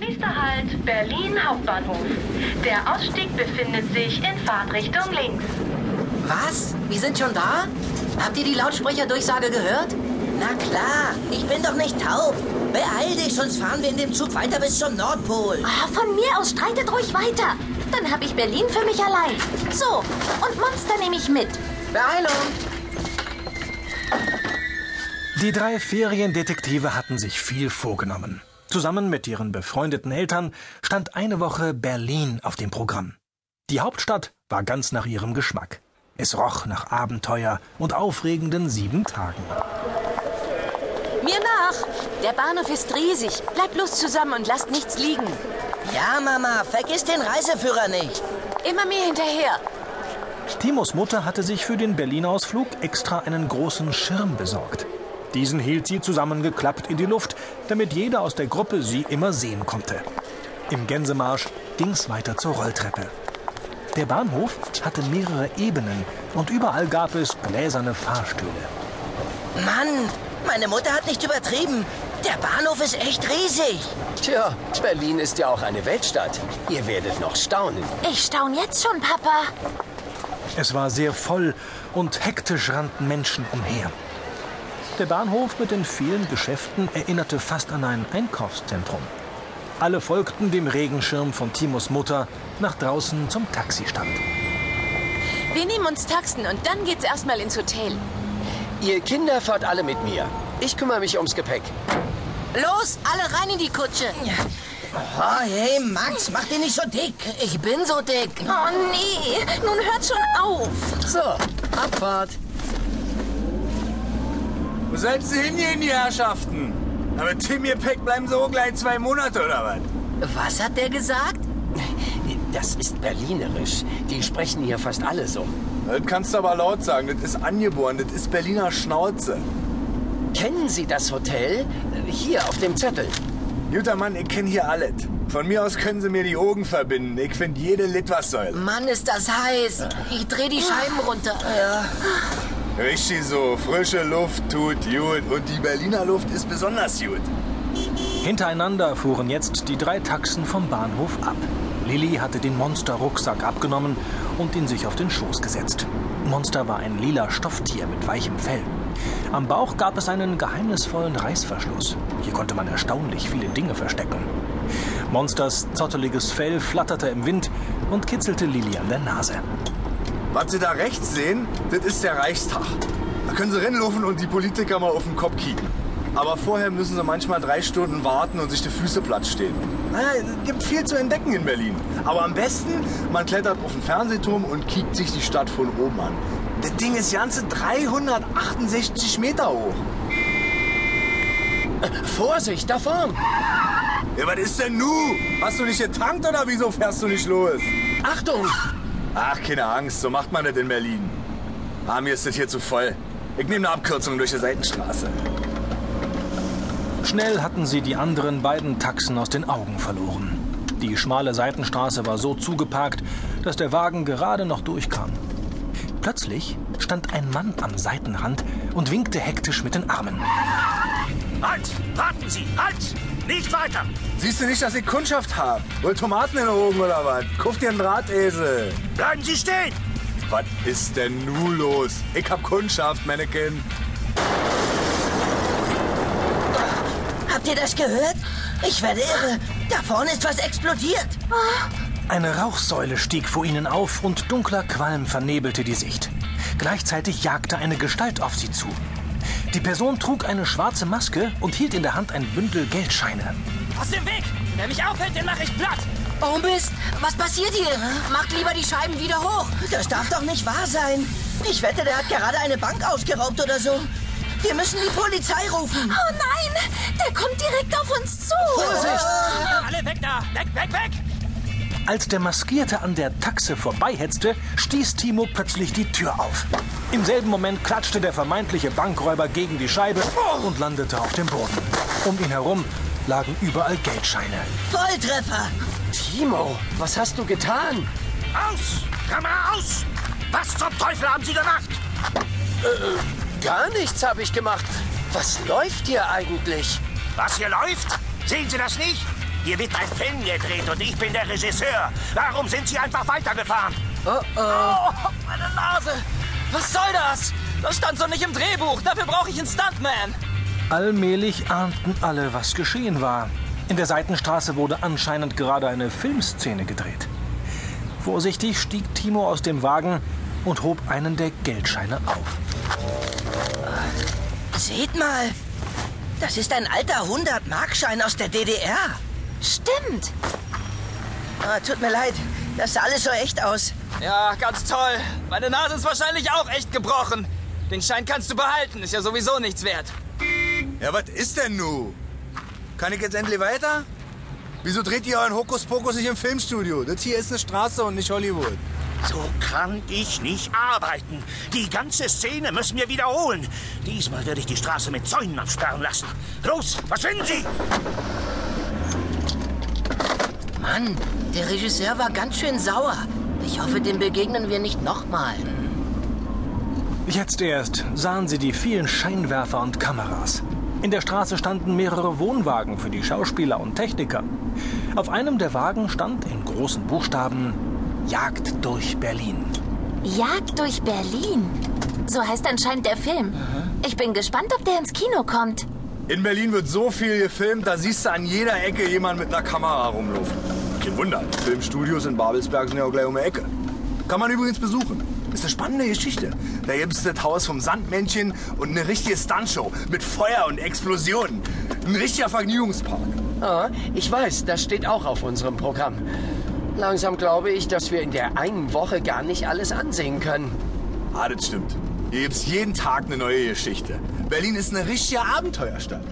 Nächster Halt Berlin Hauptbahnhof. Der Ausstieg befindet sich in Fahrtrichtung links. Was? Wir sind schon da? Habt ihr die Lautsprecherdurchsage gehört? Na klar, ich bin doch nicht taub. Beeil dich, sonst fahren wir in dem Zug weiter bis zum Nordpol. Ah, von mir aus streitet ruhig weiter. Dann habe ich Berlin für mich allein. So, und Monster nehme ich mit. Beeilung! Die drei Feriendetektive hatten sich viel vorgenommen. Zusammen mit ihren befreundeten Eltern stand eine Woche Berlin auf dem Programm. Die Hauptstadt war ganz nach ihrem Geschmack. Es roch nach Abenteuer und aufregenden sieben Tagen. Mir nach! Der Bahnhof ist riesig. Bleibt bloß zusammen und lasst nichts liegen. Ja, Mama, vergiss den Reiseführer nicht. Immer mir hinterher. Timos Mutter hatte sich für den Berlin-Ausflug extra einen großen Schirm besorgt. Diesen hielt sie zusammengeklappt in die Luft, damit jeder aus der Gruppe sie immer sehen konnte. Im Gänsemarsch ging's weiter zur Rolltreppe. Der Bahnhof hatte mehrere Ebenen und überall gab es gläserne Fahrstühle. Mann, meine Mutter hat nicht übertrieben. Der Bahnhof ist echt riesig. Tja, Berlin ist ja auch eine Weltstadt. Ihr werdet noch staunen. Ich staun jetzt schon, Papa. Es war sehr voll und hektisch rannten Menschen umher. Der Bahnhof mit den vielen Geschäften erinnerte fast an ein Einkaufszentrum. Alle folgten dem Regenschirm von Timos Mutter nach draußen zum Taxistand. Wir nehmen uns Taxen und dann geht's erstmal ins Hotel. Ihr Kinder fahrt alle mit mir. Ich kümmere mich ums Gepäck. Los, alle rein in die Kutsche. Oh, hey, Max, mach dich nicht so dick. Ich bin so dick. Oh nee, nun hört schon auf. So, Abfahrt. Wo sollst du hingehen, die Herrschaften? Aber Tim, ihr Peck bleiben so gleich zwei Monate oder was? Was hat der gesagt? Das ist berlinerisch. Die sprechen hier fast alle so. Das kannst du aber laut sagen. Das ist angeboren. Das ist Berliner Schnauze. Kennen Sie das Hotel? Hier auf dem Zettel. Guter Mann, ich kenne hier alles. Von mir aus können Sie mir die Augen verbinden. Ich finde jede Lit was soll. Mann, ist das heiß. Ich dreh die Scheiben runter. Richtig so. Frische Luft tut gut. Und die Berliner Luft ist besonders gut. Hintereinander fuhren jetzt die drei Taxen vom Bahnhof ab. Lilly hatte den Monster-Rucksack abgenommen und ihn sich auf den Schoß gesetzt. Monster war ein lila Stofftier mit weichem Fell. Am Bauch gab es einen geheimnisvollen Reißverschluss. Hier konnte man erstaunlich viele Dinge verstecken. Monsters zotteliges Fell flatterte im Wind und kitzelte Lilly an der Nase. Was Sie da rechts sehen, das ist der Reichstag. Da können Sie reinlaufen und die Politiker mal auf den Kopf kicken. Aber vorher müssen Sie manchmal drei Stunden warten und sich die Füße platt stehen. Naja, es gibt viel zu entdecken in Berlin. Aber am besten, man klettert auf den Fernsehturm und kickt sich die Stadt von oben an. Das Ding ist ganze 368 Meter hoch. Vorsicht, da vorn! Ja, was ist denn nu? Hast du nicht getankt oder wieso fährst du nicht los? Achtung! Ach, keine Angst, so macht man das in Berlin. Ah, mir ist das hier zu voll. Ich nehme eine Abkürzung durch die Seitenstraße. Schnell hatten sie die anderen beiden Taxen aus den Augen verloren. Die schmale Seitenstraße war so zugeparkt, dass der Wagen gerade noch durchkam. Plötzlich stand ein Mann am Seitenrand und winkte hektisch mit den Armen. Halt! Warten Sie! Halt! Nicht weiter! Siehst du nicht, dass ich Kundschaft habe? Wollt Tomaten in den Augen oder was? Kauf dir einen Drahtesel. Bleiben Sie stehen! Was ist denn nu los? Ich hab Kundschaft, Mannequin. Habt ihr das gehört? Ich werde irre. Da vorne ist was explodiert. Eine Rauchsäule stieg vor ihnen auf und dunkler Qualm vernebelte die Sicht. Gleichzeitig jagte eine Gestalt auf sie zu. Die Person trug eine schwarze Maske und hielt in der Hand ein Bündel Geldscheine. Aus dem Weg! Wer mich aufhält, den mache ich platt! Oh Mist, was passiert hier? Macht lieber die Scheiben wieder hoch. Das darf doch nicht wahr sein. Ich wette, der hat gerade eine Bank ausgeraubt oder so. Wir müssen die Polizei rufen. Oh nein, der kommt direkt auf uns zu. Vorsicht! Alle weg da! Weg, weg, weg! Als der Maskierte an der Taxe vorbeihetzte, stieß Timo plötzlich die Tür auf. Im selben Moment klatschte der vermeintliche Bankräuber gegen die Scheibe und landete auf dem Boden. Um ihn herum lagen überall Geldscheine. Volltreffer! Timo, was hast du getan? Aus! Kamera aus! Was zum Teufel haben Sie gemacht? Gar nichts habe ich gemacht. Was läuft hier eigentlich? Was hier läuft? Sehen Sie das nicht? Hier wird ein Film gedreht und ich bin der Regisseur. Warum sind Sie einfach weitergefahren? Oh, oh. meine Nase. Was soll das? Das stand so nicht im Drehbuch. Dafür brauche ich einen Stuntman. Allmählich ahnten alle, was geschehen war. In der Seitenstraße wurde anscheinend gerade eine Filmszene gedreht. Vorsichtig stieg Timo aus dem Wagen und hob einen der Geldscheine auf. Seht mal, das ist ein alter 100-Markschein aus der DDR. Stimmt. Ah, tut mir leid, das sah alles so echt aus. Ja, ganz toll. Meine Nase ist wahrscheinlich auch echt gebrochen. Den Schein kannst du behalten, ist ja sowieso nichts wert. Ja, was ist denn nu? Kann ich jetzt endlich weiter? Wieso dreht ihr euren Hokuspokus nicht im Filmstudio? Das hier ist eine Straße und nicht Hollywood. So kann ich nicht arbeiten. Die ganze Szene müssen wir wiederholen. Diesmal werde ich die Straße mit Zäunen absperren lassen. Los, verschwinden Sie! Mann, der Regisseur war ganz schön sauer. Ich hoffe, dem begegnen wir nicht nochmal. Jetzt erst sahen sie die vielen Scheinwerfer und Kameras. In der Straße standen mehrere Wohnwagen für die Schauspieler und Techniker. Auf einem der Wagen stand in großen Buchstaben Jagd durch Berlin. Jagd durch Berlin. So heißt anscheinend der Film. Ich bin gespannt, ob der ins Kino kommt. In Berlin wird so viel gefilmt, da siehst du an jeder Ecke jemand mit einer Kamera rumlaufen. Kein Wunder, Filmstudios in Babelsberg sind ja auch gleich um die Ecke. Kann man übrigens besuchen. Ist eine spannende Geschichte. Da gibt's das Haus vom Sandmännchen und eine richtige Stuntshow mit Feuer und Explosionen. Ein richtiger Vergnügungspark. Ah, ich weiß, das steht auch auf unserem Programm. Langsam glaube ich, dass wir in der einen Woche gar nicht alles ansehen können. Ah, das stimmt. Hier gibt's jeden Tag eine neue Geschichte. Berlin ist eine richtige Abenteuerstadt.